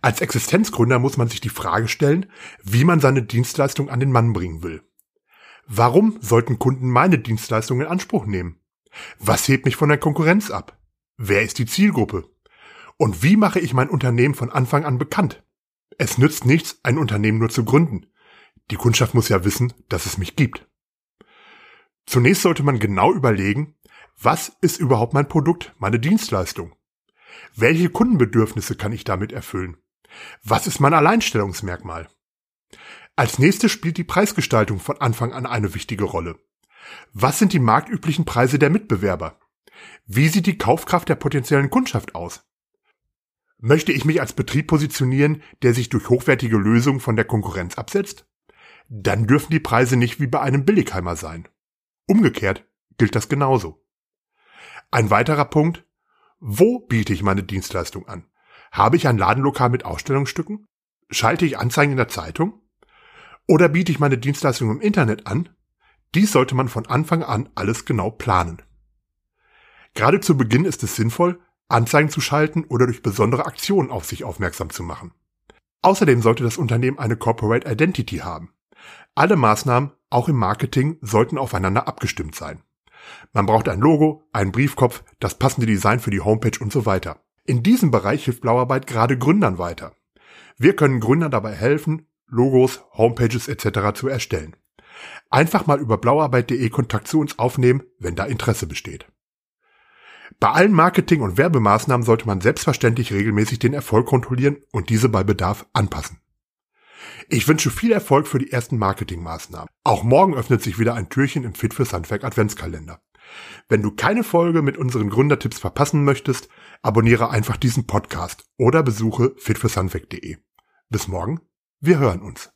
Als Existenzgründer muss man sich die Frage stellen, wie man seine Dienstleistung an den Mann bringen will. Warum sollten Kunden meine Dienstleistung in Anspruch nehmen? Was hebt mich von der Konkurrenz ab? Wer ist die Zielgruppe? Und wie mache ich mein Unternehmen von Anfang an bekannt? Es nützt nichts, ein Unternehmen nur zu gründen. Die Kundschaft muss ja wissen, dass es mich gibt. Zunächst sollte man genau überlegen, was ist überhaupt mein Produkt, meine Dienstleistung? Welche Kundenbedürfnisse kann ich damit erfüllen? Was ist mein Alleinstellungsmerkmal? Als nächstes spielt die Preisgestaltung von Anfang an eine wichtige Rolle. Was sind die marktüblichen Preise der Mitbewerber? Wie sieht die Kaufkraft der potenziellen Kundschaft aus? Möchte ich mich als Betrieb positionieren, der sich durch hochwertige Lösungen von der Konkurrenz absetzt? Dann dürfen die Preise nicht wie bei einem Billigheimer sein. Umgekehrt gilt das genauso. Ein weiterer Punkt, wo biete ich meine Dienstleistung an? Habe ich ein Ladenlokal mit Ausstellungsstücken? Schalte ich Anzeigen in der Zeitung? Oder biete ich meine Dienstleistung im Internet an? Dies sollte man von Anfang an alles genau planen. Gerade zu Beginn ist es sinnvoll, Anzeigen zu schalten oder durch besondere Aktionen auf sich aufmerksam zu machen. Außerdem sollte das Unternehmen eine Corporate Identity haben. Alle Maßnahmen, auch im Marketing, sollten aufeinander abgestimmt sein. Man braucht ein Logo, einen Briefkopf, das passende Design für die Homepage und so weiter. In diesem Bereich hilft Blauarbeit gerade Gründern weiter. Wir können Gründern dabei helfen, Logos, Homepages etc. zu erstellen. Einfach mal über blauarbeit.de Kontakt zu uns aufnehmen, wenn da Interesse besteht. Bei allen Marketing- und Werbemaßnahmen sollte man selbstverständlich regelmäßig den Erfolg kontrollieren und diese bei Bedarf anpassen. Ich wünsche viel Erfolg für die ersten Marketingmaßnahmen. Auch morgen öffnet sich wieder ein Türchen im Fit für Handwerk Adventskalender. Wenn du keine Folge mit unseren Gründertipps verpassen möchtest, abonniere einfach diesen Podcast oder besuche fitfürshandwerk.de. Bis morgen, wir hören uns.